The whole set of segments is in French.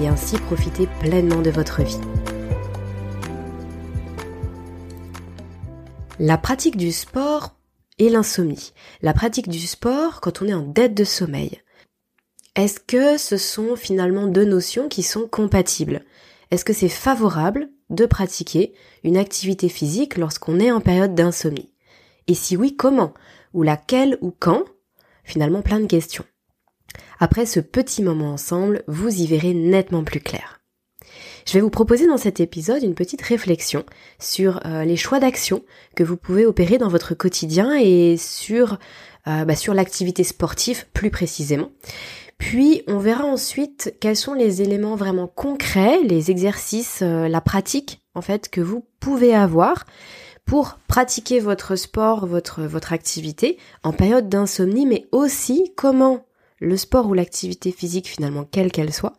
et ainsi profiter pleinement de votre vie. La pratique du sport et l'insomnie. La pratique du sport quand on est en dette de sommeil. Est-ce que ce sont finalement deux notions qui sont compatibles? Est-ce que c'est favorable de pratiquer une activité physique lorsqu'on est en période d'insomnie? Et si oui, comment? Ou laquelle ou quand? Finalement plein de questions. Après ce petit moment ensemble, vous y verrez nettement plus clair. Je vais vous proposer dans cet épisode une petite réflexion sur euh, les choix d'action que vous pouvez opérer dans votre quotidien et sur, euh, bah, sur l'activité sportive plus précisément. Puis on verra ensuite quels sont les éléments vraiment concrets, les exercices, euh, la pratique en fait que vous pouvez avoir pour pratiquer votre sport, votre, votre activité en période d'insomnie, mais aussi comment le sport ou l'activité physique finalement, quelle qu'elle soit,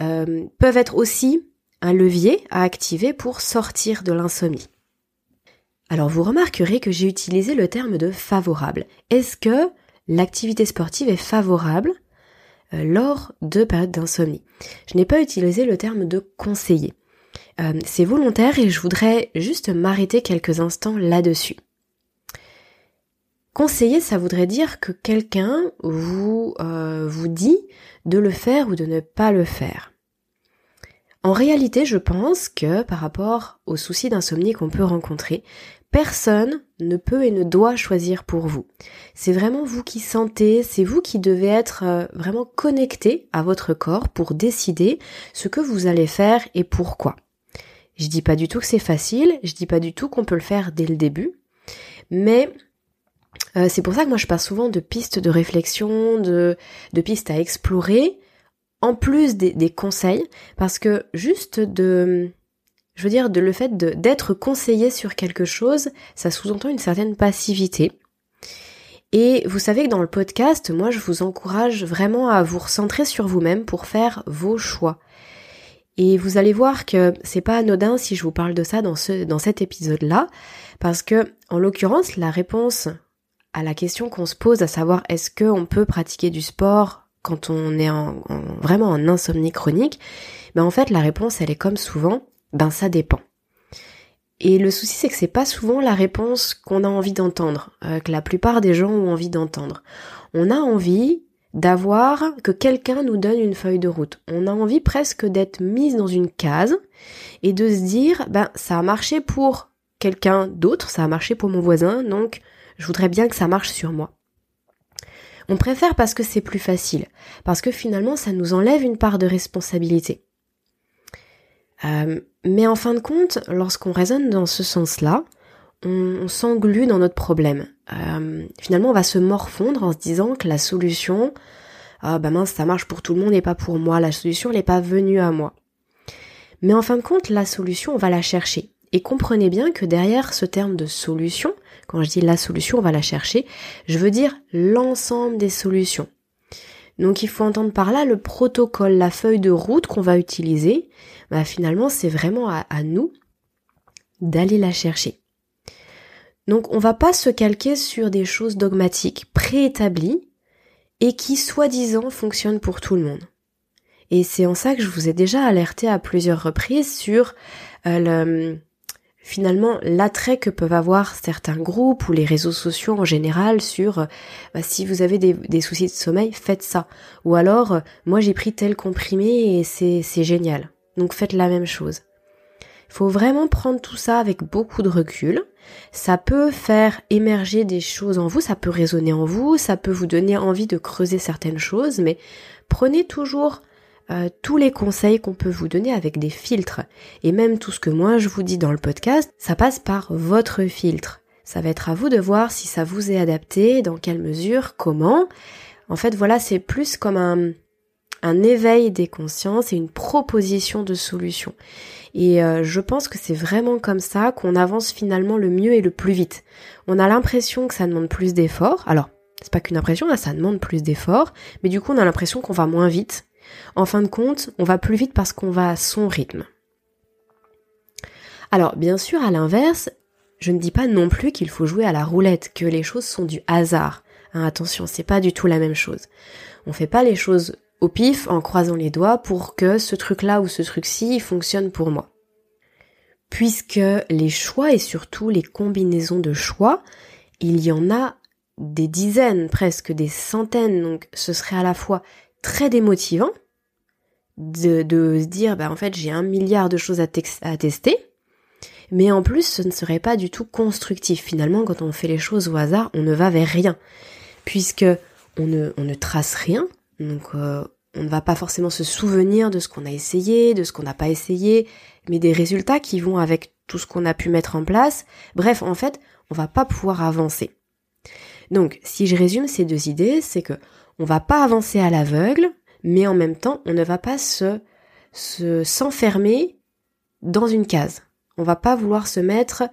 euh, peuvent être aussi un levier à activer pour sortir de l'insomnie. Alors vous remarquerez que j'ai utilisé le terme de favorable. Est-ce que l'activité sportive est favorable euh, lors de périodes d'insomnie? Je n'ai pas utilisé le terme de conseiller. Euh, c'est volontaire et je voudrais juste m'arrêter quelques instants là-dessus. Conseiller, ça voudrait dire que quelqu'un vous, euh, vous dit de le faire ou de ne pas le faire. En réalité, je pense que par rapport aux soucis d'insomnie qu'on peut rencontrer, personne ne peut et ne doit choisir pour vous. C'est vraiment vous qui sentez, c'est vous qui devez être euh, vraiment connecté à votre corps pour décider ce que vous allez faire et pourquoi. Je dis pas du tout que c'est facile, je dis pas du tout qu'on peut le faire dès le début, mais euh, c'est pour ça que moi je parle souvent de pistes de réflexion, de, pistes à explorer, en plus des, des, conseils, parce que juste de, je veux dire, de le fait d'être conseillé sur quelque chose, ça sous-entend une certaine passivité. Et vous savez que dans le podcast, moi je vous encourage vraiment à vous recentrer sur vous-même pour faire vos choix. Et vous allez voir que c'est pas anodin si je vous parle de ça dans ce, dans cet épisode-là, parce que, en l'occurrence, la réponse à la question qu'on se pose, à savoir est-ce qu'on peut pratiquer du sport quand on est en, vraiment en insomnie chronique, ben en fait la réponse elle est comme souvent, ben ça dépend. Et le souci c'est que c'est pas souvent la réponse qu'on a envie d'entendre, euh, que la plupart des gens ont envie d'entendre. On a envie d'avoir que quelqu'un nous donne une feuille de route. On a envie presque d'être mise dans une case et de se dire ben ça a marché pour quelqu'un d'autre, ça a marché pour mon voisin, donc je voudrais bien que ça marche sur moi. On préfère parce que c'est plus facile, parce que finalement ça nous enlève une part de responsabilité. Euh, mais en fin de compte, lorsqu'on raisonne dans ce sens-là, on, s'englue dans notre problème. Euh, finalement, on va se morfondre en se disant que la solution, ah bah mince, ça marche pour tout le monde et pas pour moi. La solution, n'est pas venue à moi. Mais en fin de compte, la solution, on va la chercher. Et comprenez bien que derrière ce terme de solution, quand je dis la solution, on va la chercher, je veux dire l'ensemble des solutions. Donc il faut entendre par là le protocole, la feuille de route qu'on va utiliser. Bah, finalement, c'est vraiment à, nous d'aller la chercher. Donc on va pas se calquer sur des choses dogmatiques, préétablies, et qui soi-disant fonctionnent pour tout le monde. Et c'est en ça que je vous ai déjà alerté à plusieurs reprises sur euh, le, finalement l'attrait que peuvent avoir certains groupes ou les réseaux sociaux en général sur euh, bah, si vous avez des, soucis de sommeil, faites ça. Ou alors, euh, moi j'ai pris tel comprimé et c'est, c'est génial. Donc faites la même chose. Il faut vraiment prendre tout ça avec beaucoup de recul. Ça peut faire émerger des choses en vous, ça peut résonner en vous, ça peut vous donner envie de creuser certaines choses, mais prenez toujours euh, tous les conseils qu'on peut vous donner avec des filtres. Et même tout ce que moi je vous dis dans le podcast, ça passe par votre filtre. Ça va être à vous de voir si ça vous est adapté, dans quelle mesure, comment. En fait, voilà, c'est plus comme un, un éveil des consciences et une proposition de solution. Et euh, je pense que c'est vraiment comme ça qu'on avance finalement le mieux et le plus vite. On a l'impression que ça demande plus d'efforts. Alors, c'est pas qu'une impression, ça demande plus d'efforts, mais du coup, on a l'impression qu'on va moins vite. En fin de compte, on va plus vite parce qu'on va à son rythme. Alors, bien sûr, à l'inverse, je ne dis pas non plus qu'il faut jouer à la roulette, que les choses sont du hasard. Hein, attention, c'est pas du tout la même chose. On fait pas les choses au pif en croisant les doigts pour que ce truc-là ou ce truc-ci fonctionne pour moi. Puisque les choix et surtout les combinaisons de choix, il y en a des dizaines, presque des centaines, donc ce serait à la fois très démotivant de, de se dire bah en fait j'ai un milliard de choses à, tester, mais en plus ce ne serait pas du tout constructif. Finalement, quand on fait les choses au hasard, on ne va vers rien, puisque on ne, on ne trace rien, donc euh, on ne va pas forcément se souvenir de ce qu'on a essayé, de ce qu'on n'a pas essayé, mais des résultats qui vont avec tout ce qu'on a pu mettre en place. Bref, en fait, on va pas pouvoir avancer. Donc, si je résume ces deux idées, c'est que on va pas avancer à l'aveugle, mais en même temps, on ne va pas se s'enfermer dans une case. On va pas vouloir se mettre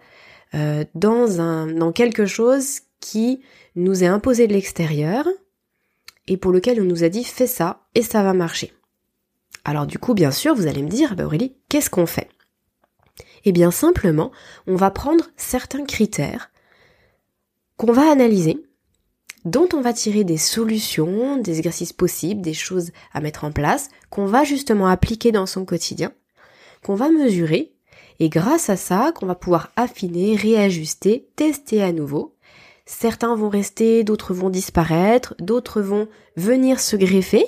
euh, dans un dans quelque chose qui nous est imposé de l'extérieur et pour lequel on nous a dit fais ça et ça va marcher. Alors du coup, bien sûr, vous allez me dire, bah Aurélie, qu'est-ce qu'on fait? Eh bien simplement, on va prendre certains critères qu'on va analyser, dont on va tirer des solutions, des exercices possibles, des choses à mettre en place, qu'on va justement appliquer dans son quotidien, qu'on va mesurer, et grâce à ça, qu'on va pouvoir affiner, réajuster, tester à nouveau, Certains vont rester, d'autres vont disparaître, d'autres vont venir se greffer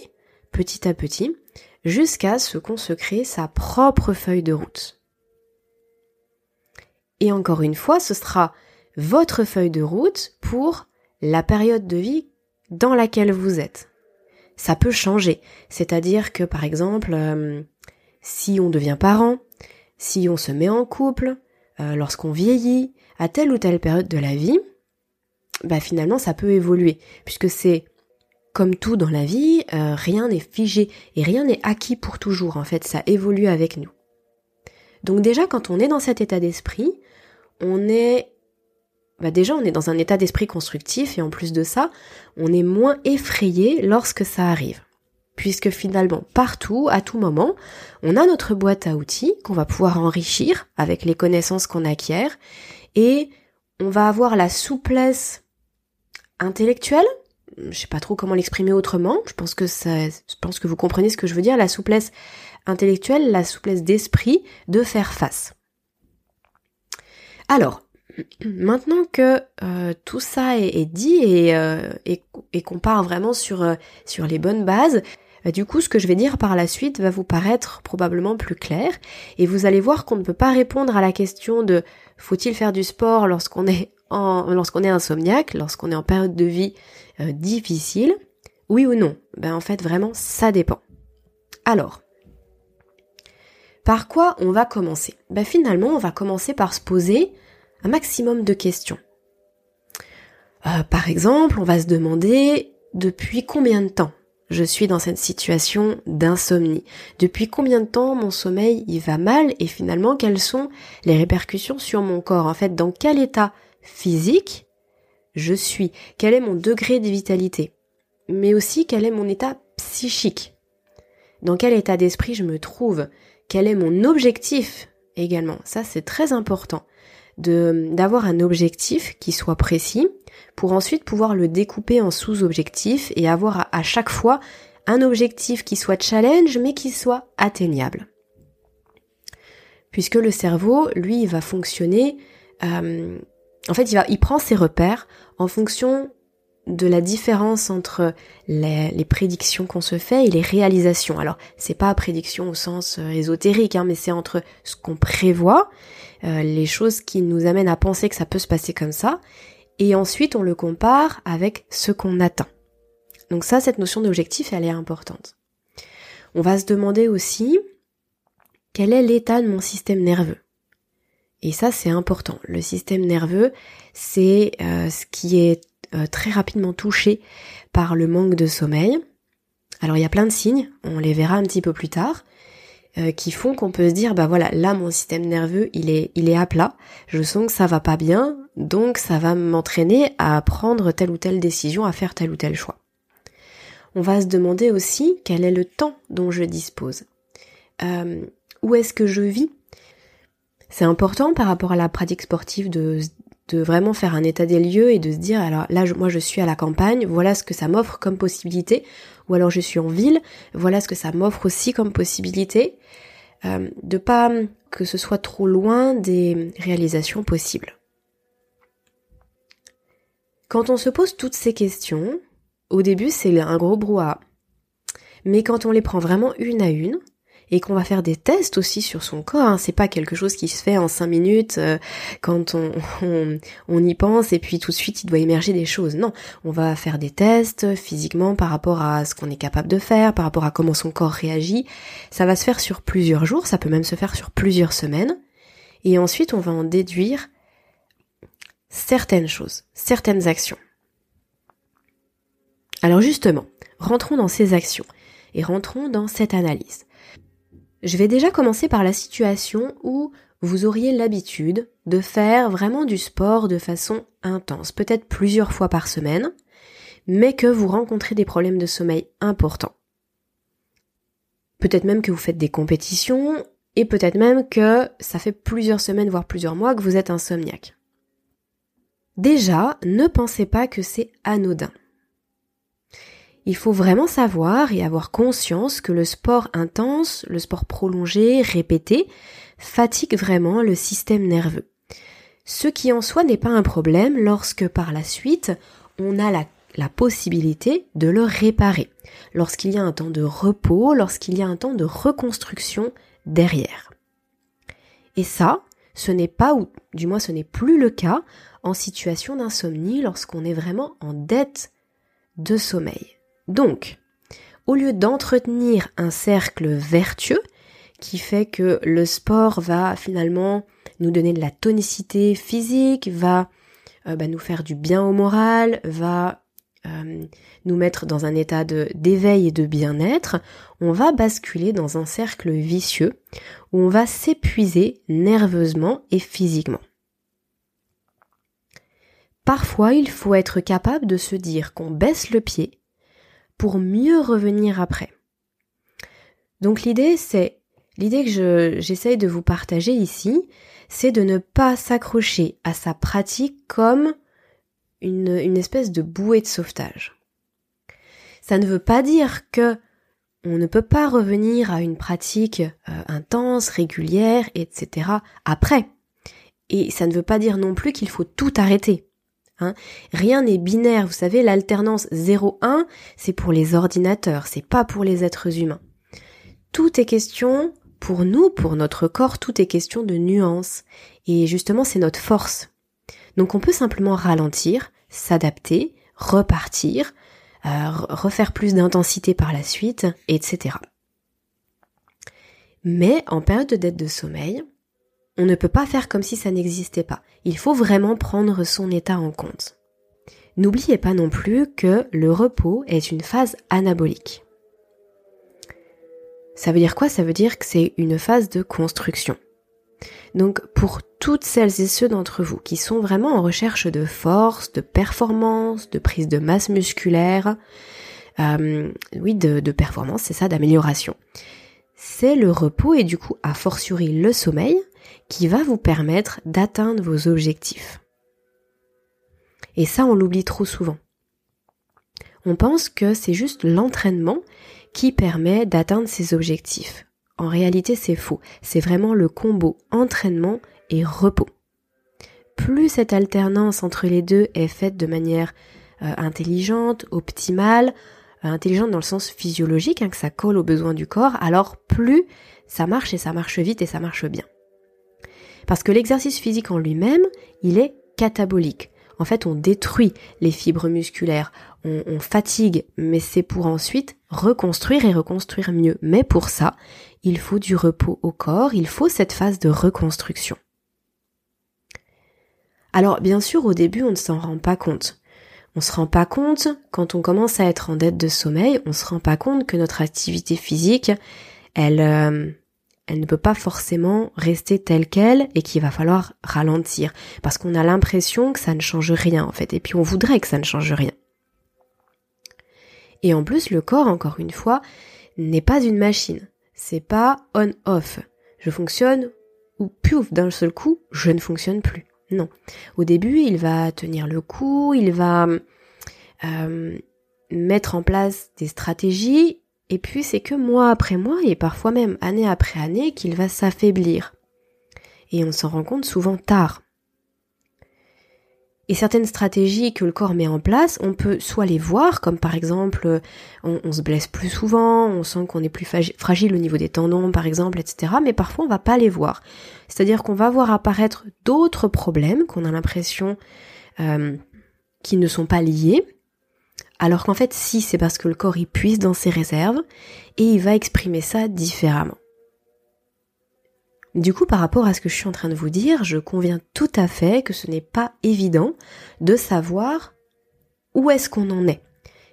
petit à petit, jusqu'à ce qu'on se crée sa propre feuille de route. Et encore une fois, ce sera votre feuille de route pour la période de vie dans laquelle vous êtes. Ça peut changer, c'est-à-dire que par exemple, euh, si on devient parent, si on se met en couple, euh, lorsqu'on vieillit, à telle ou telle période de la vie, bah finalement ça peut évoluer, puisque c'est comme tout dans la vie, euh, rien n'est figé et rien n'est acquis pour toujours. En fait, ça évolue avec nous. Donc déjà, quand on est dans cet état d'esprit, on est bah déjà on est dans un état d'esprit constructif et en plus de ça, on est moins effrayé lorsque ça arrive. Puisque finalement, partout, à tout moment, on a notre boîte à outils qu'on va pouvoir enrichir avec les connaissances qu'on acquiert et on va avoir la souplesse intellectuelle. Je sais pas trop comment l'exprimer autrement. Je pense que ça, je pense que vous comprenez ce que je veux dire. La souplesse intellectuelle, la souplesse d'esprit de faire face. Alors, maintenant que euh, tout ça est, dit et, euh, et, qu'on part vraiment sur, euh, sur les bonnes bases, du coup, ce que je vais dire par la suite va vous paraître probablement plus clair et vous allez voir qu'on ne peut pas répondre à la question de faut-il faire du sport lorsqu'on est lorsqu'on est insomniaque, lorsqu'on est en période de vie difficile, oui ou non? Ben en fait vraiment ça dépend. Alors, par quoi on va commencer? Ben finalement on va commencer par se poser maximum de questions. Euh, par exemple, on va se demander depuis combien de temps je suis dans cette situation d'insomnie? Depuis combien de temps mon sommeil il va mal et finalement quelles sont les répercussions sur mon corps? En fait, dans quel état physique je suis, quel est mon degré de vitalité, mais aussi quel est mon état psychique, dans quel état d'esprit je me trouve, quel est mon objectif également? Ça, c'est très important d'avoir un objectif qui soit précis pour ensuite pouvoir le découper en sous-objectifs et avoir à, chaque fois un objectif qui soit challenge mais qui soit atteignable. Puisque le cerveau, lui, il va fonctionner euh, en fait, il, va, il prend ses repères en fonction de la différence entre les, prédictions qu'on se fait et les réalisations. Alors, c'est pas prédiction au sens euh, ésotérique, hein, mais c'est entre ce qu'on prévoit, euh, les choses qui nous amènent à penser que ça peut se passer comme ça, et ensuite on le compare avec ce qu'on atteint. Donc ça, cette notion d'objectif, elle est importante. On va se demander aussi quel est l'état de mon système nerveux? Et ça, c'est important. Le système nerveux, c'est euh, ce qui est euh, très rapidement touché par le manque de sommeil. Alors il y a plein de signes, on les verra un petit peu plus tard, euh, qui font qu'on peut se dire bah voilà là mon système nerveux il est il est à plat. Je sens que ça va pas bien donc ça va m'entraîner à prendre telle ou telle décision à faire tel ou tel choix. On va se demander aussi quel est le temps dont je dispose. Euh, où est-ce que je vis? C'est important par rapport à la pratique sportive de de vraiment faire un état des lieux et de se dire alors là moi je suis à la campagne, voilà ce que ça m'offre comme possibilité, ou alors je suis en ville, voilà ce que ça m'offre aussi comme possibilité, euh, de pas que ce soit trop loin des réalisations possibles. Quand on se pose toutes ces questions, au début c'est un gros brouhaha. Mais quand on les prend vraiment une à une, et qu'on va faire des tests aussi sur son corps. Hein. C'est pas quelque chose qui se fait en cinq minutes euh, quand on, on, y pense et puis tout de suite il doit émerger des choses. Non, on va faire des tests physiquement par rapport à ce qu'on est capable de faire, par rapport à comment son corps réagit. Ça va se faire sur plusieurs jours, ça peut même se faire sur plusieurs semaines. Et ensuite on va en déduire certaines choses, certaines actions. Alors justement, rentrons dans ces actions et rentrons dans cette analyse. Je vais déjà commencer par la situation où vous auriez l'habitude de faire vraiment du sport de façon intense, peut-être plusieurs fois par semaine, mais que vous rencontrez des problèmes de sommeil importants. Peut-être même que vous faites des compétitions, et peut-être même que ça fait plusieurs semaines, voire plusieurs mois que vous êtes insomniaque. Déjà, ne pensez pas que c'est anodin il faut vraiment savoir et avoir conscience que le sport intense, le sport prolongé, répété, fatigue vraiment le système nerveux. Ce qui en soi n'est pas un problème lorsque par la suite on a la, possibilité de le réparer, lorsqu'il y a un temps de repos, lorsqu'il y a un temps de reconstruction derrière. Et ça, ce n'est pas, ou du moins ce n'est plus le cas en situation d'insomnie lorsqu'on est vraiment en dette de sommeil. Donc, au lieu d'entretenir un cercle vertueux, qui fait que le sport va finalement nous donner de la tonicité physique, va euh, bah, nous faire du bien au moral, va euh, nous mettre dans un état d'éveil et de bien-être, on va basculer dans un cercle vicieux où on va s'épuiser nerveusement et physiquement. Parfois, il faut être capable de se dire qu'on baisse le pied pour mieux revenir après. Donc l'idée, c'est, l'idée que j'essaye de vous partager ici, c'est de ne pas s'accrocher à sa pratique comme une, une espèce de bouée de sauvetage. Ça ne veut pas dire que on ne peut pas revenir à une pratique euh, intense, régulière, etc. après. Et ça ne veut pas dire non plus qu'il faut tout arrêter. Hein. Rien n'est binaire, vous savez, l'alternance 0-1, c'est pour les ordinateurs, c'est pas pour les êtres humains. Tout est question, pour nous, pour notre corps, tout est question de nuance. Et justement, c'est notre force. Donc on peut simplement ralentir, s'adapter, repartir, euh, refaire plus d'intensité par la suite, etc. Mais en période de dette de sommeil, on ne peut pas faire comme si ça n'existait pas. Il faut vraiment prendre son état en compte. N'oubliez pas non plus que le repos est une phase anabolique. Ça veut dire quoi? Ça veut dire que c'est une phase de construction. Donc pour toutes celles et ceux d'entre vous qui sont vraiment en recherche de force, de performance, de prise de masse musculaire, euh, oui, de, de performance, c'est ça, d'amélioration. C'est le repos et du coup, a fortiori le sommeil, qui va vous permettre d'atteindre vos objectifs. Et ça, on l'oublie trop souvent. On pense que c'est juste l'entraînement qui permet d'atteindre ses objectifs. En réalité, c'est faux. C'est vraiment le combo entraînement et repos. Plus cette alternance entre les deux est faite de manière euh, intelligente, optimale, intelligente dans le sens physiologique, hein, que ça colle aux besoins du corps, alors plus ça marche et ça marche vite et ça marche bien. Parce que l'exercice physique en lui-même, il est catabolique. En fait, on détruit les fibres musculaires, on, fatigue, mais c'est pour ensuite reconstruire et reconstruire mieux. Mais pour ça, il faut du repos au corps, il faut cette phase de reconstruction. Alors, bien sûr, au début, on ne s'en rend pas compte. On se rend pas compte, quand on commence à être en dette de sommeil, on se rend pas compte que notre activité physique, elle, euh, elle ne peut pas forcément rester telle qu'elle et qu'il va falloir ralentir. Parce qu'on a l'impression que ça ne change rien en fait. Et puis on voudrait que ça ne change rien. Et en plus, le corps, encore une fois, n'est pas une machine. C'est pas on-off. Je fonctionne ou piouf d'un seul coup, je ne fonctionne plus. Non. Au début, il va tenir le coup, il va euh, mettre en place des stratégies, et puis c'est que mois après mois, et parfois même année après année, qu'il va s'affaiblir. Et on s'en rend compte souvent tard. Et certaines stratégies que le corps met en place, on peut soit les voir, comme par exemple, on, se blesse plus souvent, on sent qu'on est plus fragile au niveau des tendons, par exemple, etc. Mais parfois, on va pas les voir. C'est-à-dire qu'on va voir apparaître d'autres problèmes qu'on a l'impression euh, qui ne sont pas liés, alors qu'en fait, si, c'est parce que le corps y puise dans ses réserves et il va exprimer ça différemment. Du coup, par rapport à ce que je suis en train de vous dire, je conviens tout à fait que ce n'est pas évident de savoir où est-ce qu'on en est,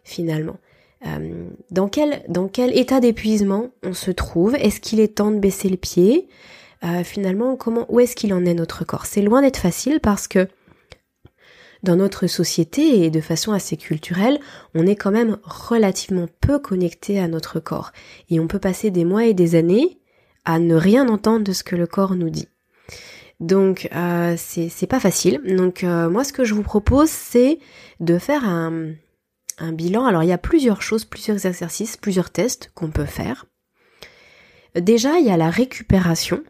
finalement. Euh, dans, quel, dans quel état d'épuisement on se trouve? Est-ce qu'il est temps de baisser le pied? Euh, Finalement, comment, où est-ce qu'il en est notre corps? C'est loin d'être facile parce que dans notre société et de façon assez culturelle, on est quand même relativement peu connecté à notre corps. Et on peut passer des mois et des années à ne rien entendre de ce que le corps nous dit. Donc euh, c'est pas facile. Donc euh, moi ce que je vous propose c'est de faire un, bilan. Alors il y a plusieurs choses, plusieurs exercices, plusieurs tests qu'on peut faire. Déjà il y a la récupération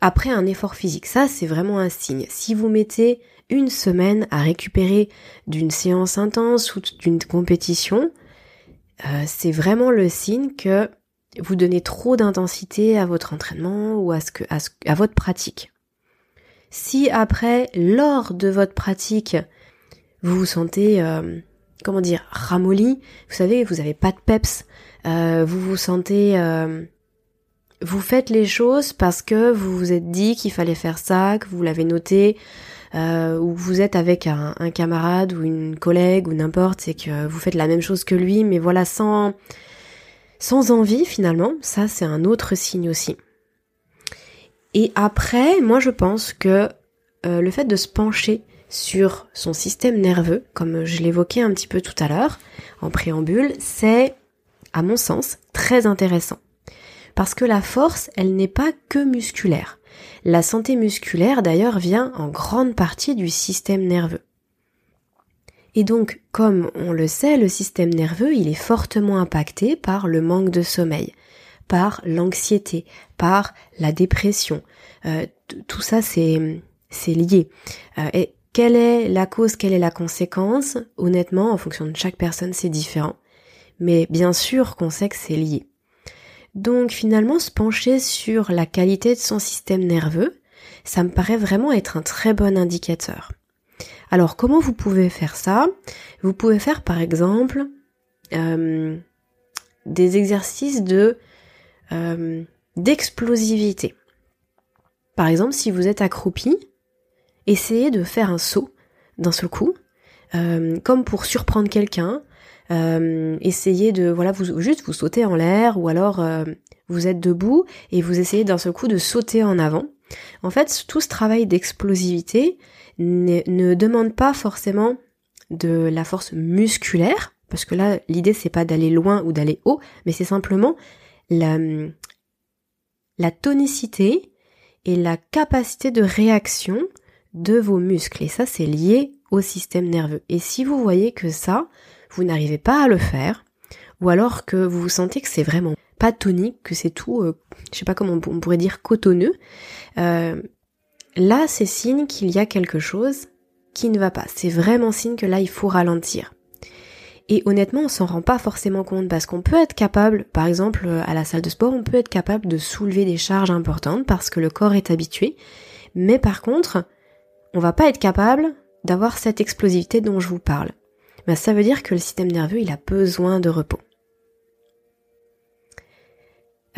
après un effort physique. Ça c'est vraiment un signe. Si vous mettez une semaine à récupérer d'une séance intense ou d'une compétition, euh, c'est vraiment le signe que vous donnez trop d'intensité à votre entraînement ou à, ce que, à, votre pratique. Si après, lors de votre pratique, vous vous sentez, euh, comment dire, ramolli, vous savez, vous n'avez pas de peps, euh, vous vous sentez, euh, vous faites les choses parce que vous vous êtes dit qu'il fallait faire ça, que vous l'avez noté, ou vous êtes avec un, un, camarade ou une collègue ou n'importe, c'est que vous faites la même chose que lui, mais voilà, sans sans envie finalement, ça c'est un autre signe aussi. Et après, moi je pense que euh, le fait de se pencher sur son système nerveux, comme je l'évoquais un petit peu tout à l'heure en préambule, c'est, à mon sens, très intéressant. Parce que la force, elle n'est pas que musculaire. La santé musculaire, d'ailleurs, vient en grande partie du système nerveux. Et donc, comme on le sait, le système nerveux, il est fortement impacté par le manque de sommeil, par l'anxiété, par la dépression. Euh, tout ça, c'est lié. Euh, et quelle est la cause, quelle est la conséquence? Honnêtement, en fonction de chaque personne, c'est différent. Mais bien sûr qu'on sait que c'est lié. Donc finalement, se pencher sur la qualité de son système nerveux, ça me paraît vraiment être un très bon indicateur. Alors comment vous pouvez faire ça? Vous pouvez faire par exemple euh, des exercices de euh, d'explosivité. Par exemple, si vous êtes accroupi, essayez de faire un saut d'un seul coup, euh, comme pour surprendre quelqu'un. essayez de voilà vous juste vous sautez en l'air ou alors vous êtes debout et vous essayez d'un seul coup de sauter en avant. En fait, tout ce travail d'explosivité, ne, demande pas forcément de la force musculaire, parce que là, l'idée c'est pas d'aller loin ou d'aller haut, mais c'est simplement la, la tonicité et la capacité de réaction de vos muscles. Et ça, c'est lié au système nerveux. Et si vous voyez que ça, vous n'arrivez pas à le faire, ou alors que vous vous sentez que c'est vraiment pas tonique, que c'est tout, euh, je sais pas comment on pourrait dire cotonneux, euh, là c'est signe qu'il y a quelque chose qui ne va pas. C'est vraiment signe que là il faut ralentir. Et honnêtement, on s'en rend pas forcément compte parce qu'on peut être capable, par exemple à la salle de sport, on peut être capable de soulever des charges importantes parce que le corps est habitué. Mais par contre, on va pas être capable d'avoir cette explosivité dont je vous parle. Ben, ça veut dire que le système nerveux, il a besoin de repos.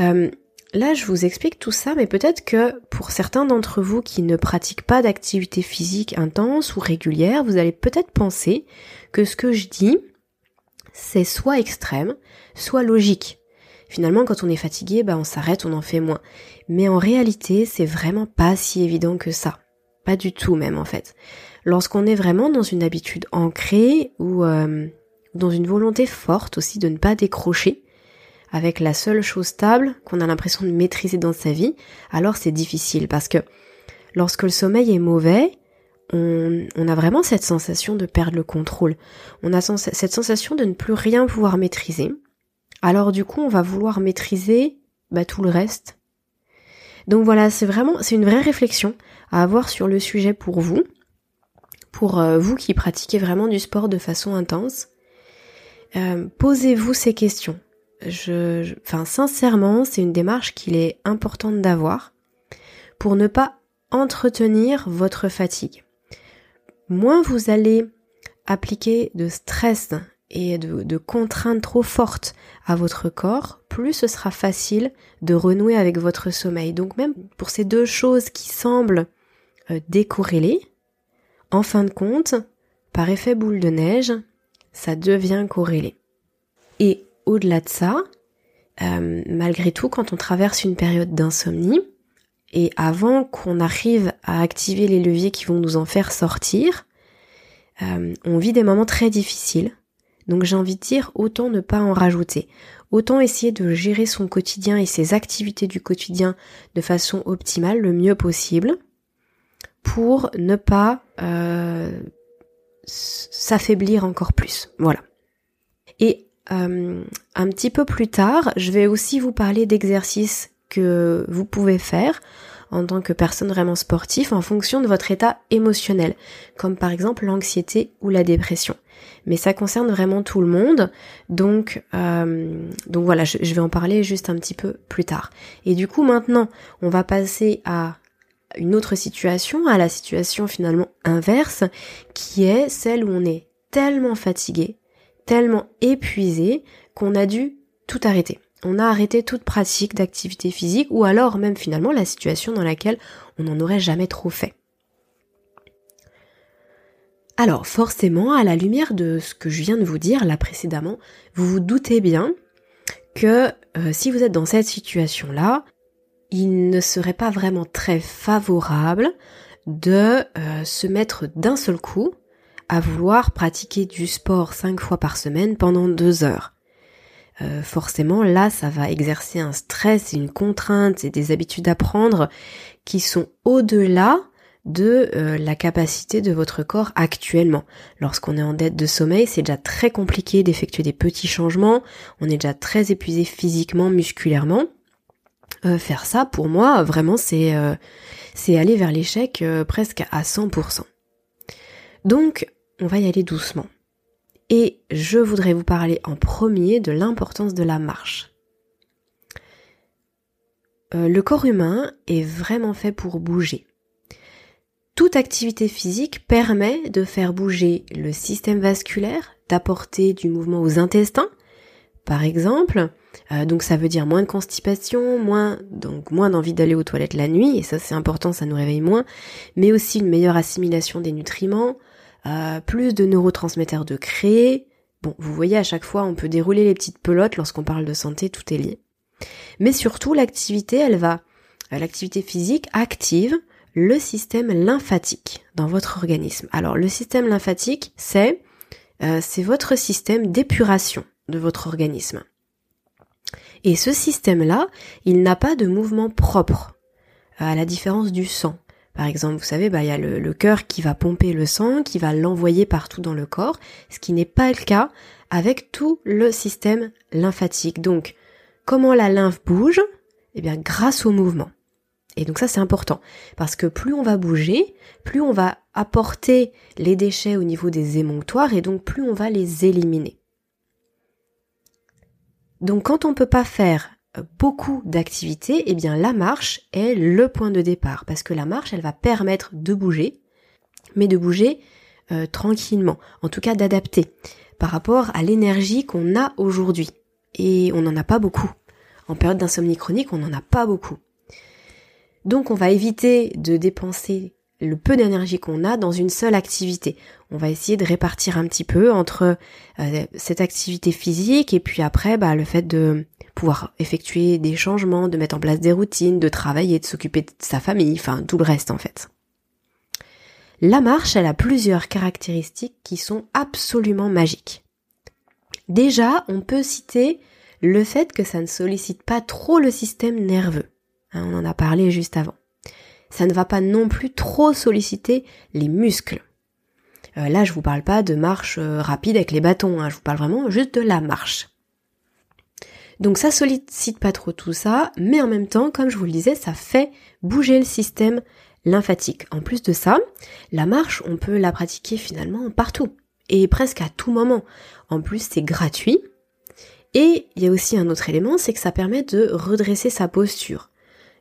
Euh, là, je vous explique tout ça, mais peut-être que pour certains d'entre vous qui ne pratiquent pas d'activité physique intense ou régulière, vous allez peut-être penser que ce que je dis, c'est soit extrême, soit logique. Finalement, quand on est fatigué, bah, on s'arrête, on en fait moins. Mais en réalité, c'est vraiment pas si évident que ça. Pas du tout même, en fait. Lorsqu'on est vraiment dans une habitude ancrée ou euh, dans une volonté forte aussi de ne pas décrocher, avec la seule chose stable qu'on a l'impression de maîtriser dans sa vie, alors c'est difficile parce que lorsque le sommeil est mauvais, on, a vraiment cette sensation de perdre le contrôle. On a cette sensation de ne plus rien pouvoir maîtriser. Alors du coup, on va vouloir maîtriser bah, tout le reste. Donc voilà, c'est vraiment, c'est une vraie réflexion à avoir sur le sujet pour vous, pour euh, vous qui pratiquez vraiment du sport de façon intense. Euh, posez-vous ces questions. Je, enfin, sincèrement, c'est une démarche qu'il est importante d'avoir pour ne pas entretenir votre fatigue. Moins vous allez appliquer de stress et de, de, contraintes trop fortes à votre corps, plus ce sera facile de renouer avec votre sommeil. Donc même pour ces deux choses qui semblent euh, décorrélées, en fin de compte, par effet boule de neige, ça devient corrélé. Et au-delà de ça, euh, malgré tout, quand on traverse une période d'insomnie, et avant qu'on arrive à activer les leviers qui vont nous en faire sortir, euh, on vit des moments très difficiles. Donc j'ai envie de dire, autant ne pas en rajouter. Autant essayer de gérer son quotidien et ses activités du quotidien de façon optimale, le mieux possible, pour ne pas euh, s'affaiblir encore plus. Voilà. Et euh, un petit peu plus tard, je vais aussi vous parler d'exercices que vous pouvez faire en tant que personne vraiment sportive en fonction de votre état émotionnel, comme par exemple l'anxiété ou la dépression. Mais ça concerne vraiment tout le monde, donc euh, donc voilà, je, je vais en parler juste un petit peu plus tard. Et du coup maintenant, on va passer à une autre situation, à la situation finalement inverse, qui est celle où on est tellement fatigué, tellement épuisé qu'on a dû tout arrêter. On a arrêté toute pratique d'activité physique ou alors même finalement la situation dans laquelle on n'en aurait jamais trop fait. Alors forcément, à la lumière de ce que je viens de vous dire là précédemment, vous vous doutez bien que euh, si vous êtes dans cette situation-là, il ne serait pas vraiment très favorable de euh, se mettre d'un seul coup à vouloir pratiquer du sport cinq fois par semaine pendant deux heures. Euh, forcément, là, ça va exercer un stress et une contrainte et des habitudes à prendre qui sont au-delà de euh, la capacité de votre corps actuellement. Lorsqu'on est en dette de sommeil, c'est déjà très compliqué d'effectuer des petits changements, on est déjà très épuisé physiquement, musculairement. Euh, faire ça, pour moi, vraiment, c'est c'est aller vers l'échec presque à 100%. Donc, on va y aller doucement. Et je voudrais vous parler en premier de l'importance de la marche. Euh, le corps humain est vraiment fait pour bouger. Toute activité physique permet de faire bouger le système vasculaire, d'apporter du mouvement aux intestins, par exemple. Euh, donc ça veut dire moins de constipation, moins donc moins d'envie d'aller aux toilettes la nuit, et ça c'est important, ça nous réveille moins, mais aussi une meilleure assimilation des nutriments, euh, plus de neurotransmetteurs de créer. Bon, vous voyez, à chaque fois, on peut dérouler les petites pelotes lorsqu'on parle de santé, tout est lié. Mais surtout, l'activité, elle va, euh, l'activité physique active le système lymphatique dans votre organisme. Alors, le système lymphatique, c'est, euh, c'est votre système d'épuration de votre organisme. Et ce système-là, il n'a pas de mouvement propre, à la différence du sang. Par exemple, vous savez, bah, il y a le, cœur qui va pomper le sang, qui va l'envoyer partout dans le corps, ce qui n'est pas le cas avec tout le système lymphatique. Donc, comment la lymphe bouge? Eh bien, grâce au mouvement. Et donc ça, c'est important, parce que plus on va bouger, plus on va apporter les déchets au niveau des émonctoires, et donc plus on va les éliminer. Donc quand on peut pas faire beaucoup d'activités, eh bien la marche est le point de départ parce que la marche, elle va permettre de bouger, mais de bouger euh, tranquillement, en tout cas d'adapter par rapport à l'énergie qu'on a aujourd'hui. Et on n'en a pas beaucoup. En période d'insomnie chronique, on n'en a pas beaucoup. Donc on va éviter de dépenser le peu d'énergie qu'on a dans une seule activité. On va essayer de répartir un petit peu entre euh, cette activité physique et puis après bah, le fait de pouvoir effectuer des changements, de mettre en place des routines, de travailler, de s'occuper de sa famille, enfin tout le reste en fait. La marche, elle a plusieurs caractéristiques qui sont absolument magiques. Déjà, on peut citer le fait que ça ne sollicite pas trop le système nerveux. Hein, on en a parlé juste avant. Ça ne va pas non plus trop solliciter les muscles. Euh, là, je vous parle pas de marche euh, rapide avec les bâtons, hein, je vous parle vraiment juste de la marche. Donc ça sollicite pas trop tout ça, mais en même temps, comme je vous le disais, ça fait bouger le système lymphatique. En plus de ça, la marche, on peut la pratiquer finalement partout et presque à tout moment. En plus, c'est gratuit. Et il y a aussi un autre élément, c'est que ça permet de redresser sa posture.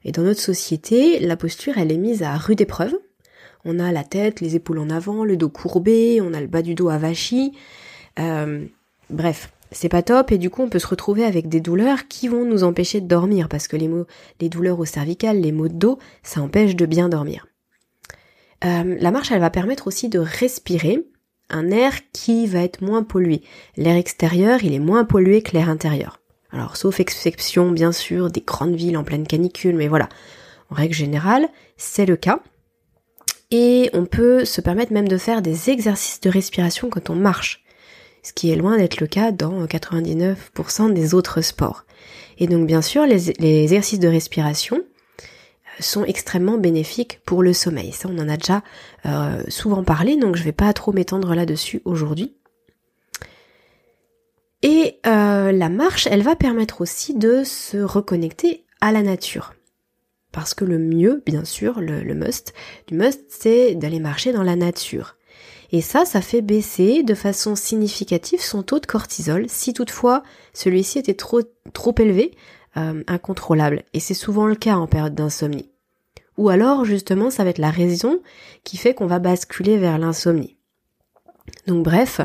Et dans notre société, la posture, elle est mise à rude épreuve. On a la tête, les épaules en avant, le dos courbé, on a le bas du dos avachi. Euh, bref, c'est pas top et du coup on peut se retrouver avec des douleurs qui vont nous empêcher de dormir parce que les, les douleurs au cervical, les maux de dos, ça empêche de bien dormir. Euh, la marche, elle va permettre aussi de respirer un air qui va être moins pollué. L'air extérieur, il est moins pollué que l'air intérieur. Alors, sauf exception, bien sûr, des grandes villes en pleine canicule, mais voilà. En règle générale, c'est le cas. Et on peut se permettre même de faire des exercices de respiration quand on marche ce qui est loin d'être le cas dans 99% des autres sports. Et donc bien sûr, les, exercices de respiration euh, sont extrêmement bénéfiques pour le sommeil. Ça, on en a déjà euh, souvent parlé, donc je vais pas trop m'étendre là-dessus aujourd'hui. Et euh, la marche, elle va permettre aussi de se reconnecter à la nature. Parce que le mieux, bien sûr, le, must, du must, c'est d'aller marcher dans la nature. Et ça, ça fait baisser de façon significative son taux de cortisol si toutefois celui-ci était trop, trop élevé, euh, incontrôlable. Et c'est souvent le cas en période d'insomnie. Ou alors, justement, ça va être la raison qui fait qu'on va basculer vers l'insomnie. Donc bref,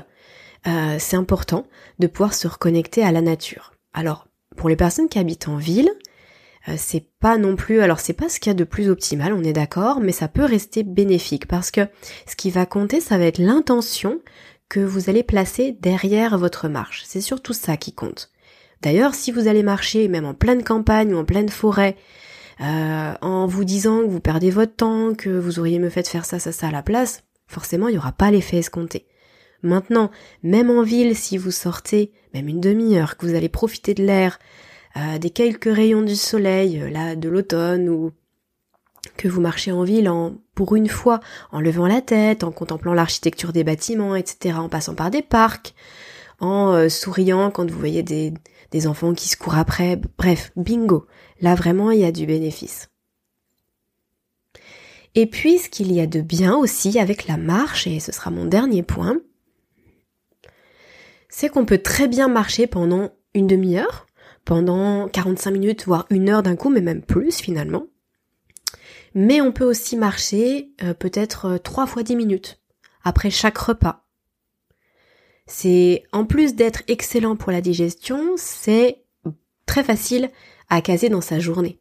euh, c'est important de pouvoir se reconnecter à la nature. Alors, pour les personnes qui habitent en ville, c'est pas non plus, alors c'est pas ce qu'il y a de plus optimal, on est d'accord, mais ça peut rester bénéfique parce que ce qui va compter, ça va être l'intention que vous allez placer derrière votre marche. C'est surtout ça qui compte. D'ailleurs, si vous allez marcher même en pleine campagne ou en pleine forêt, euh, en vous disant que vous perdez votre temps, que vous auriez me fait faire ça, ça, ça à la place, forcément, il n'y aura pas l'effet escompté. Maintenant, même en ville, si vous sortez, même une demi-heure, que vous allez profiter de l'air, des quelques rayons du soleil, euh, là, de l'automne, ou que vous marchez en ville en, pour une fois, en levant la tête, en contemplant l'architecture des bâtiments, etc., en passant par des parcs, en euh, souriant quand vous voyez des, des enfants qui se courent après, bref, bingo. Là vraiment, il y a du bénéfice. Et puis, ce qu'il y a de bien aussi avec la marche, et ce sera mon dernier point, c'est qu'on peut très bien marcher pendant une demi-heure, pendant 45 minutes, voire une heure d'un coup, mais même plus finalement. Mais on peut aussi marcher euh, peut-être euh, trois fois 10 minutes après chaque repas. C'est en plus d'être excellent pour la digestion, c'est très facile à caser dans sa journée.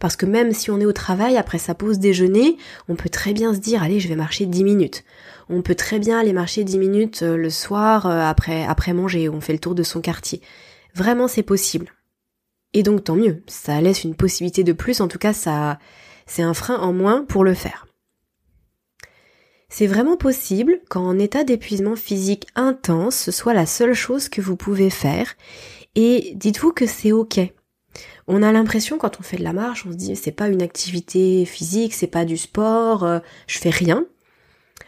Parce que même si on est au travail après sa pause déjeuner, on peut très bien se dire allez je vais marcher 10 minutes. On peut très bien aller marcher 10 minutes euh, le soir après, après manger, on fait le tour de son quartier. Vraiment, c'est possible. Et donc, tant mieux. Ça laisse une possibilité de plus. En tout cas, ça, c'est un frein en moins pour le faire. C'est vraiment possible qu'en état d'épuisement physique intense, ce soit la seule chose que vous pouvez faire. Et dites-vous que c'est ok. On a l'impression quand on fait de la marche, on se dit c'est pas une activité physique, c'est pas du sport, euh, je fais rien.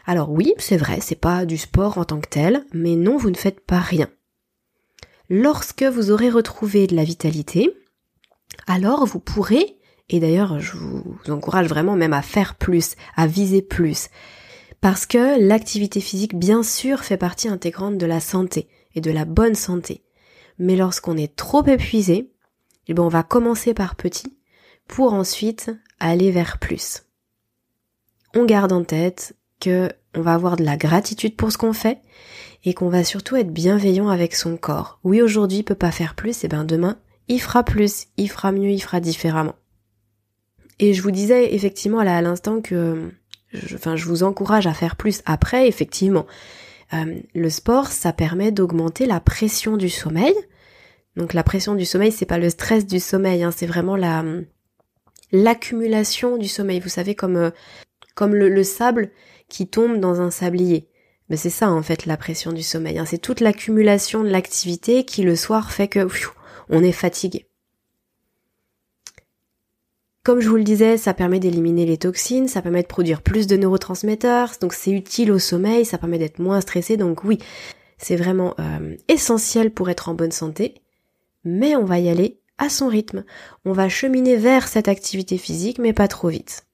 Alors oui, c'est vrai, c'est pas du sport en tant que tel, mais non, vous ne faites pas rien. Lorsque vous aurez retrouvé de la vitalité, alors vous pourrez, et d'ailleurs je vous encourage vraiment même à faire plus, à viser plus, parce que l'activité physique bien sûr fait partie intégrante de la santé et de la bonne santé. Mais lorsqu'on est trop épuisé, eh ben on va commencer par petit pour ensuite aller vers plus. On garde en tête que on va avoir de la gratitude pour ce qu'on fait et qu'on va surtout être bienveillant avec son corps. Oui, aujourd'hui il peut pas faire plus, et ben demain il fera plus, il fera mieux, il fera différemment. Et je vous disais effectivement à l'instant que je, enfin, je vous encourage à faire plus après, effectivement. Euh, le sport, ça permet d'augmenter la pression du sommeil. Donc la pression du sommeil, c'est pas le stress du sommeil, hein, c'est vraiment la l'accumulation du sommeil. Vous savez comme euh, comme le, sable qui tombe dans un sablier. Mais c'est ça en fait la pression du sommeil. Hein. C'est toute l'accumulation de l'activité qui le soir fait que on est fatigué. Comme je vous le disais, ça permet d'éliminer les toxines, ça permet de produire plus de neurotransmetteurs, donc c'est utile au sommeil, ça permet d'être moins stressé, donc oui, c'est vraiment euh, essentiel pour être en bonne santé, mais on va y aller à son rythme. On va cheminer vers cette activité physique, mais pas trop vite.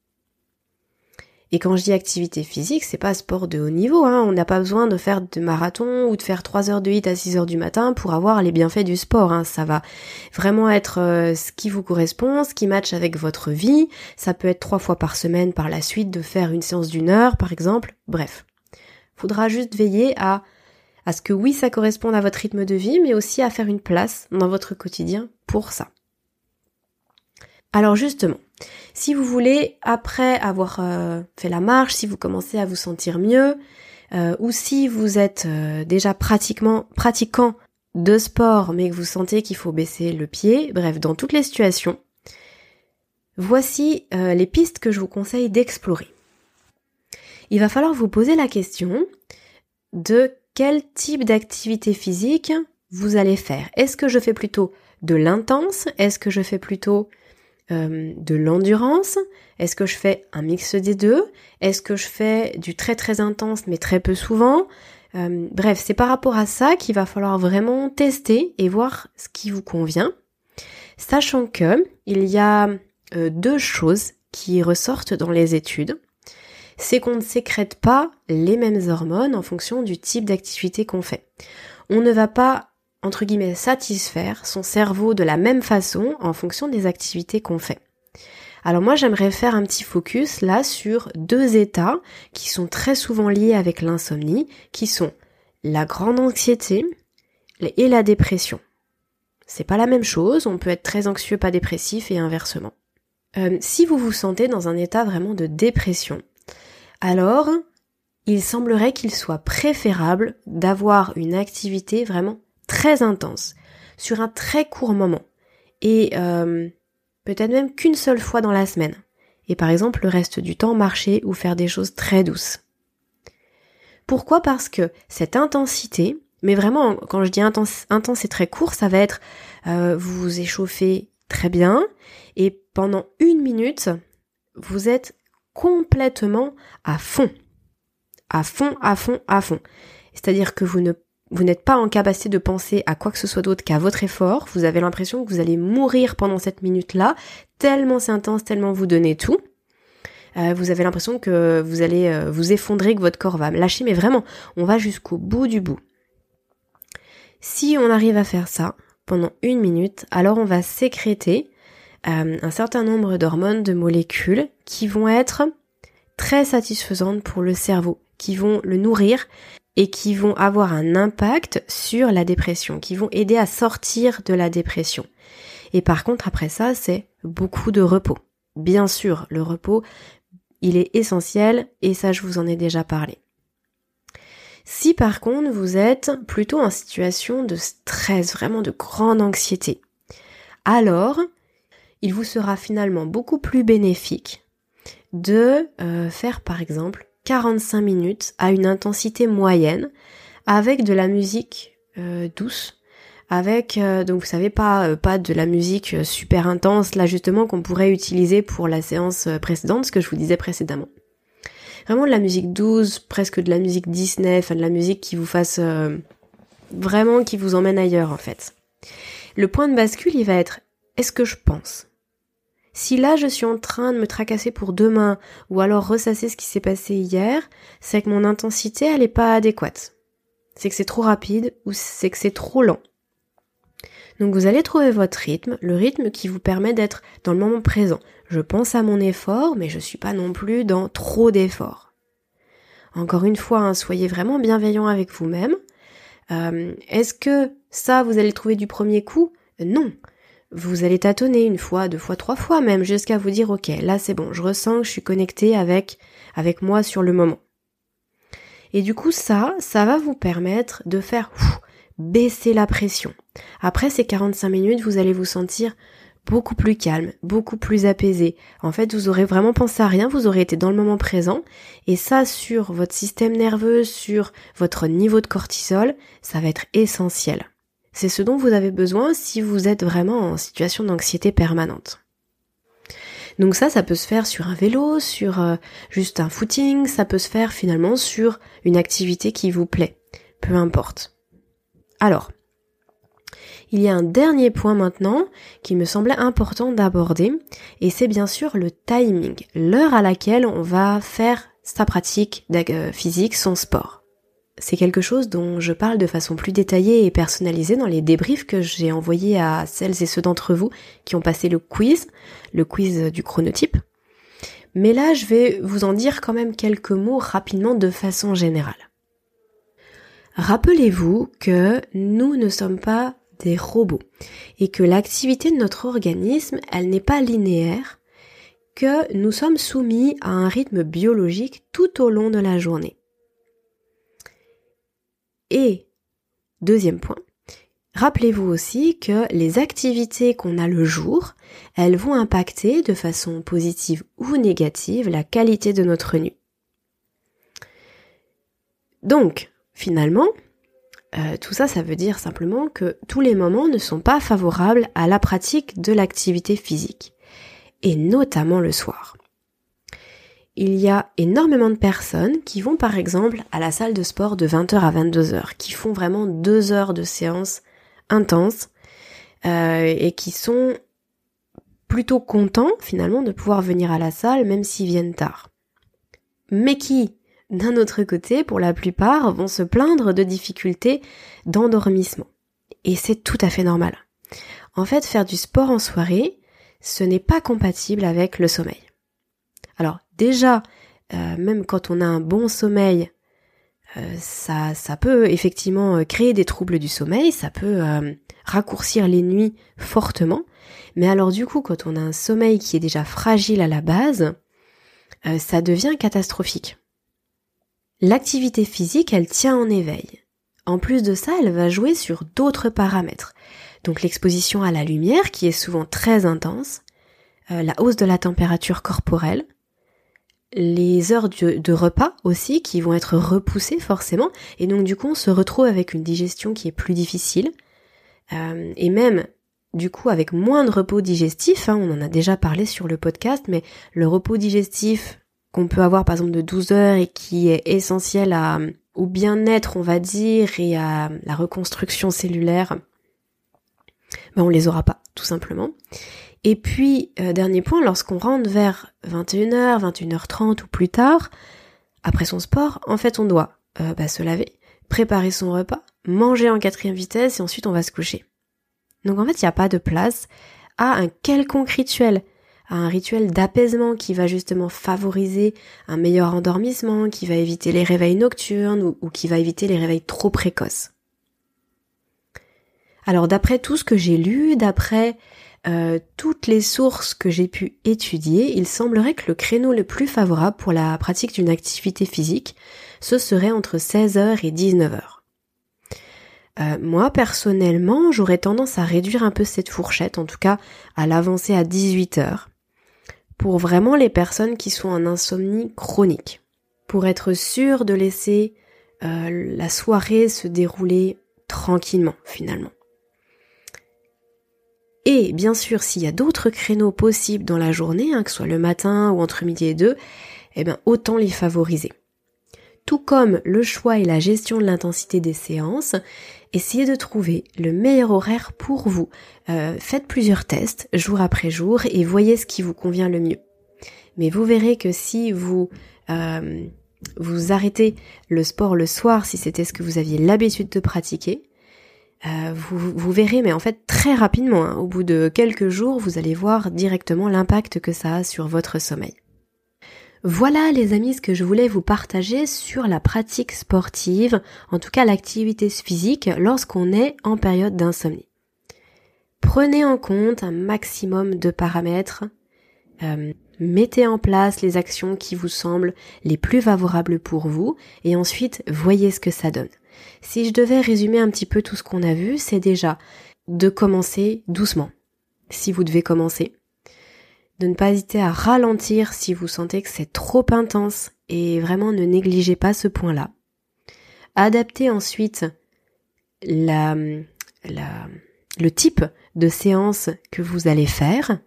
Et quand je dis activité physique, c'est pas sport de haut niveau, hein. On n'a pas besoin de faire de marathon ou de faire 3 heures de hit à 6 heures du matin pour avoir les bienfaits du sport, hein. Ça va vraiment être euh, ce qui vous correspond, ce qui matche avec votre vie. Ça peut être trois fois par semaine par la suite de faire une séance d'une heure, par exemple. Bref. Faudra juste veiller à, à ce que oui, ça corresponde à votre rythme de vie, mais aussi à faire une place dans votre quotidien pour ça. Alors justement, si vous voulez, après avoir euh, fait la marche, si vous commencez à vous sentir mieux, euh, ou si vous êtes euh, déjà pratiquement pratiquant de sport, mais que vous sentez qu'il faut baisser le pied, bref, dans toutes les situations, voici les pistes que je vous conseille d'explorer. Il va falloir vous poser la question de quel type d'activité physique vous allez faire. Est-ce que je fais plutôt de l'intense? Est-ce que je fais plutôt euh, de l'endurance Est-ce que je fais un mix des deux? Est-ce que je fais du très très intense mais très peu souvent? Euh, Bref, c'est par rapport à ça qu'il va falloir vraiment tester et voir ce qui vous convient. Sachant que il y a euh, deux choses qui ressortent dans les études. C'est qu'on ne sécrète pas les mêmes hormones en fonction du type d'activité qu'on fait. On ne va pas entre guillemets, satisfaire son cerveau de la même façon en fonction des activités qu'on fait. Alors moi j'aimerais faire un petit focus là sur deux états qui sont très souvent liés avec l'insomnie, qui sont la grande anxiété et la dépression. C'est pas la même chose, on peut être très anxieux, pas dépressif et inversement. Euh, si vous vous sentez dans un état vraiment de dépression, alors il semblerait qu'il soit préférable d'avoir une activité vraiment très intense, sur un très court moment, et euh, peut-être même qu'une seule fois dans la semaine, et par exemple le reste du temps marcher ou faire des choses très douces. Pourquoi? Parce que cette intensité, mais vraiment quand je dis intense, intense et très court, ça va être euh, vous vous échauffez très bien, et pendant une minute, vous êtes complètement à fond. À fond, à fond, à fond. C'est-à-dire que vous ne vous n'êtes pas en capacité de penser à quoi que ce soit d'autre qu'à votre effort, vous avez l'impression que vous allez mourir pendant cette minute-là, tellement c'est intense, tellement vous donnez tout. Euh, vous avez l'impression que vous allez euh, vous effondrer, que votre corps va lâcher, mais vraiment, on va jusqu'au bout du bout. Si on arrive à faire ça pendant une minute, alors on va sécréter euh, un certain nombre d'hormones, de molécules qui vont être très satisfaisantes pour le cerveau, qui vont le nourrir et qui vont avoir un impact sur la dépression, qui vont aider à sortir de la dépression. Et par contre, après ça, c'est beaucoup de repos. Bien sûr, le repos, il est essentiel et ça, je vous en ai déjà parlé. Si par contre, vous êtes plutôt en situation de stress, vraiment de grande anxiété, alors, il vous sera finalement beaucoup plus bénéfique de euh, faire par exemple 45 minutes à une intensité moyenne avec de la musique euh, douce avec euh, donc vous savez pas euh, pas de la musique super intense là justement qu'on pourrait utiliser pour la séance précédente ce que je vous disais précédemment. Vraiment de la musique douce presque de la musique Disney enfin de la musique qui vous fasse vraiment qui vous emmène ailleurs en fait. Le point de bascule il va être est-ce que je pense? Si là je suis en train de me tracasser pour demain ou alors ressasser ce qui s'est passé hier, c'est que mon intensité elle est pas adéquate. C'est que c'est trop rapide ou c'est que c'est trop lent. Donc vous allez trouver votre rythme, le rythme qui vous permet d'être dans le moment présent. Je pense à mon effort, mais je suis pas non plus dans trop d'efforts. Encore une fois, hein, soyez vraiment bienveillant avec vous-même. Euh, est-ce que ça, vous allez le trouver du premier coup? Non. Vous allez tâtonner une fois, deux fois, trois fois même, jusqu'à vous dire, ok, là c'est bon, je ressens que je suis connectée avec, avec moi sur le moment. Et du coup, ça, ça va vous permettre de faire baisser la pression. Après ces 45 minutes, vous allez vous sentir beaucoup plus calme, beaucoup plus apaisé. En fait, vous aurez vraiment pensé à rien, vous aurez été dans le moment présent, et ça sur votre système nerveux, sur votre niveau de cortisol, ça va être essentiel. C'est ce dont vous avez besoin si vous êtes vraiment en situation d'anxiété permanente. Donc ça, ça peut se faire sur un vélo, sur euh, juste un footing, ça peut se faire finalement sur une activité qui vous plaît. Peu importe. Alors, il y a un dernier point maintenant qui me semblait important d'aborder, et c'est bien sûr le timing, l'heure à laquelle on va faire sa pratique euh, physique, son sport. C'est quelque chose dont je parle de façon plus détaillée et personnalisée dans les débriefs que j'ai envoyés à celles et ceux d'entre vous qui ont passé le quiz, le quiz du chronotype. Mais là, je vais vous en dire quand même quelques mots rapidement de façon générale. Rappelez-vous que nous ne sommes pas des robots et que l'activité de notre organisme, elle n'est pas linéaire, que nous sommes soumis à un rythme biologique tout au long de la journée. Et deuxième point, rappelez-vous aussi que les activités qu'on a le jour, elles vont impacter de façon positive ou négative la qualité de notre nuit. Donc, finalement, euh, tout ça, ça veut dire simplement que tous les moments ne sont pas favorables à la pratique de l'activité physique, et notamment le soir il y a énormément de personnes qui vont par exemple à la salle de sport de 20h à 22h, qui font vraiment deux heures de séance intense euh, et qui sont plutôt contents finalement de pouvoir venir à la salle même s'ils viennent tard. Mais qui, d'un autre côté, pour la plupart, vont se plaindre de difficultés d'endormissement. Et c'est tout à fait normal. En fait, faire du sport en soirée, ce n'est pas compatible avec le sommeil. Alors déjà, euh, même quand on a un bon sommeil, euh, ça, peut effectivement euh, créer des troubles du sommeil, ça peut raccourcir les nuits fortement. Mais alors du coup, quand on a un sommeil qui est déjà fragile à la base, ça devient catastrophique. L'activité physique, elle tient en éveil. En plus de ça, elle va jouer sur d'autres paramètres. Donc l'exposition à la lumière, qui est souvent très intense, la hausse de la température corporelle, les heures de, repas aussi qui vont être repoussées forcément et donc du coup on se retrouve avec une digestion qui est plus difficile euh, et même du coup avec moins de repos digestif, hein, on en a déjà parlé sur le podcast, mais le repos digestif qu'on peut avoir par exemple de 12 heures et qui est essentiel à, au bien-être on va dire et à la reconstruction cellulaire, ben on les aura pas tout simplement. Et puis, euh, dernier point, lorsqu'on rentre vers 21h, 21h30 ou plus tard, après son sport, en fait, on doit euh, bah, se laver, préparer son repas, manger en quatrième vitesse et ensuite on va se coucher. Donc en fait, il n'y a pas de place à un quelconque rituel, à un rituel d'apaisement qui va justement favoriser un meilleur endormissement, qui va éviter les réveils nocturnes ou qui va éviter les réveils trop précoces. Alors d'après tout ce que j'ai lu, d'après euh, toutes les sources que j'ai pu étudier, il semblerait que le créneau le plus favorable pour la pratique d'une activité physique, ce serait entre 16h et 19h. Euh, moi, personnellement, j'aurais tendance à réduire un peu cette fourchette, en tout cas à l'avancer à 18h, pour vraiment les personnes qui sont en insomnie chronique, pour être sûr de laisser euh, la soirée se dérouler tranquillement finalement. Et bien sûr, s'il y a d'autres créneaux possibles dans la journée, hein, que ce soit le matin ou entre midi et deux, eh bien autant les favoriser. Tout comme le choix et la gestion de l'intensité des séances, essayez de trouver le meilleur horaire pour vous. Euh, faites plusieurs tests jour après jour et voyez ce qui vous convient le mieux. Mais vous verrez que si vous euh, vous arrêtez le sport le soir, si c'était ce que vous aviez l'habitude de pratiquer, euh, vous, verrez, mais en fait très rapidement, hein, au bout de quelques jours, vous allez voir directement l'impact que ça a sur votre sommeil. Voilà les amis ce que je voulais vous partager sur la pratique sportive, en tout cas l'activité physique lorsqu'on est en période d'insomnie. Prenez en compte un maximum de paramètres. Euh, mettez en place les actions qui vous semblent les plus favorables pour vous et ensuite voyez ce que ça donne. Si je devais résumer un petit peu tout ce qu'on a vu, c'est déjà de commencer doucement, si vous devez commencer, de ne pas hésiter à ralentir si vous sentez que c'est trop intense et vraiment ne négligez pas ce point-là. Adaptez ensuite le type de séance que vous allez faire.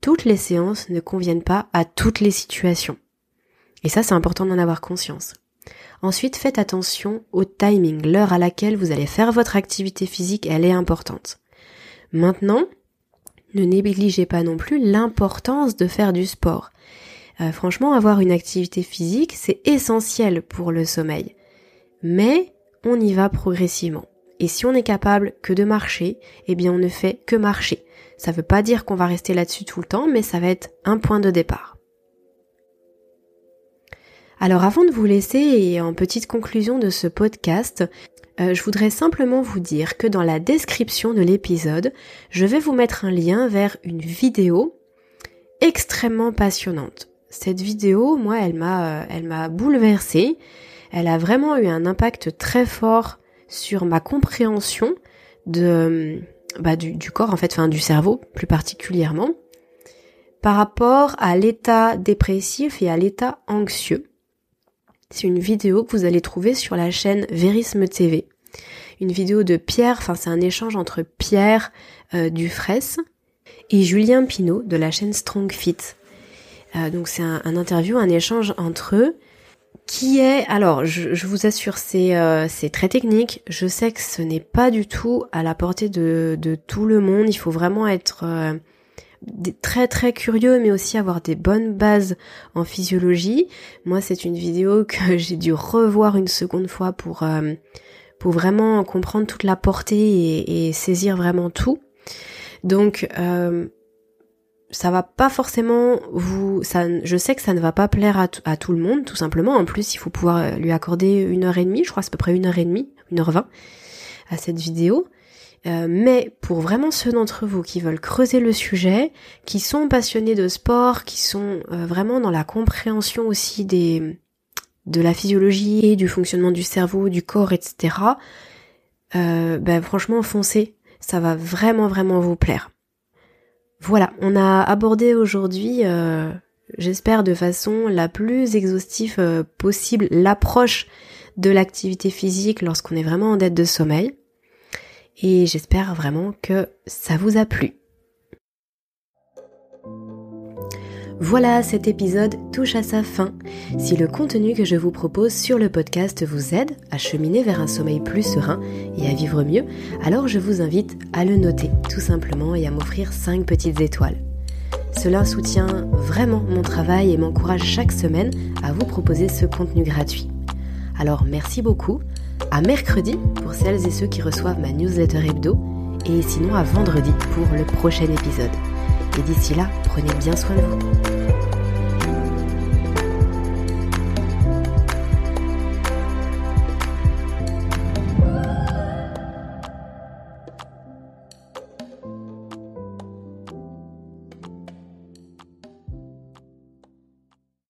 Toutes les séances ne conviennent pas à toutes les situations. Et ça, c'est important d'en avoir conscience. Ensuite, faites attention au timing, l'heure à laquelle vous allez faire votre activité physique, elle est importante. Maintenant, ne négligez pas non plus l'importance de faire du sport. Euh, franchement, avoir une activité physique, c'est essentiel pour le sommeil. Mais on y va progressivement. Et si on est capable que de marcher, eh bien on ne fait que marcher. Ça ne veut pas dire qu'on va rester là-dessus tout le temps, mais ça va être un point de départ. Alors avant de vous laisser et en petite conclusion de ce podcast, euh, je voudrais simplement vous dire que dans la description de l'épisode, je vais vous mettre un lien vers une vidéo extrêmement passionnante. Cette vidéo, moi, elle m'a, euh, elle m'a bouleversée. Elle a vraiment eu un impact très fort sur ma compréhension de, bah, du, du corps, en fait, enfin du cerveau plus particulièrement, par rapport à l'état dépressif et à l'état anxieux. C'est une vidéo que vous allez trouver sur la chaîne Verisme TV. Une vidéo de Pierre, enfin c'est un échange entre Pierre euh, et Julien Pinault de la chaîne Strong Fit. Euh, donc c'est un, interview, un échange entre eux qui est, alors je, vous assure, c'est euh, très technique. Je sais que ce n'est pas du tout à la portée de, de tout le monde. Il faut vraiment être très très curieux mais aussi avoir des bonnes bases en physiologie. Moi c'est une vidéo que j'ai dû revoir une seconde fois pour, euh, pour vraiment comprendre toute la portée et, saisir vraiment tout. Donc euh, ça va pas forcément vous ça je sais que ça ne va pas plaire à, à, tout le monde tout simplement en plus il faut pouvoir lui accorder une heure et demie je crois c'est à peu près une heure et demie une heure vingt à cette vidéo euh, mais pour vraiment ceux d'entre vous qui veulent creuser le sujet, qui sont passionnés de sport, qui sont euh, vraiment dans la compréhension aussi de la physiologie du fonctionnement du cerveau, du corps, etc. Euh, ben franchement, foncez, ça va vraiment vraiment vous plaire. Voilà, on a abordé aujourd'hui, j'espère de façon la plus exhaustive possible, l'approche de l'activité physique lorsqu'on est vraiment en dette de sommeil et j'espère vraiment que ça vous a plu. Voilà, cet épisode touche à sa fin. Si le contenu que je vous propose sur le podcast vous aide à cheminer vers un sommeil plus serein et à vivre mieux, alors je vous invite à le noter tout simplement et à m'offrir 5 petites étoiles. Cela soutient vraiment mon travail et m'encourage chaque semaine à vous proposer ce contenu gratuit. Alors merci beaucoup à mercredi pour celles et ceux qui reçoivent ma newsletter hebdo et sinon à vendredi pour le prochain épisode. Et d'ici là, prenez bien soin de vous.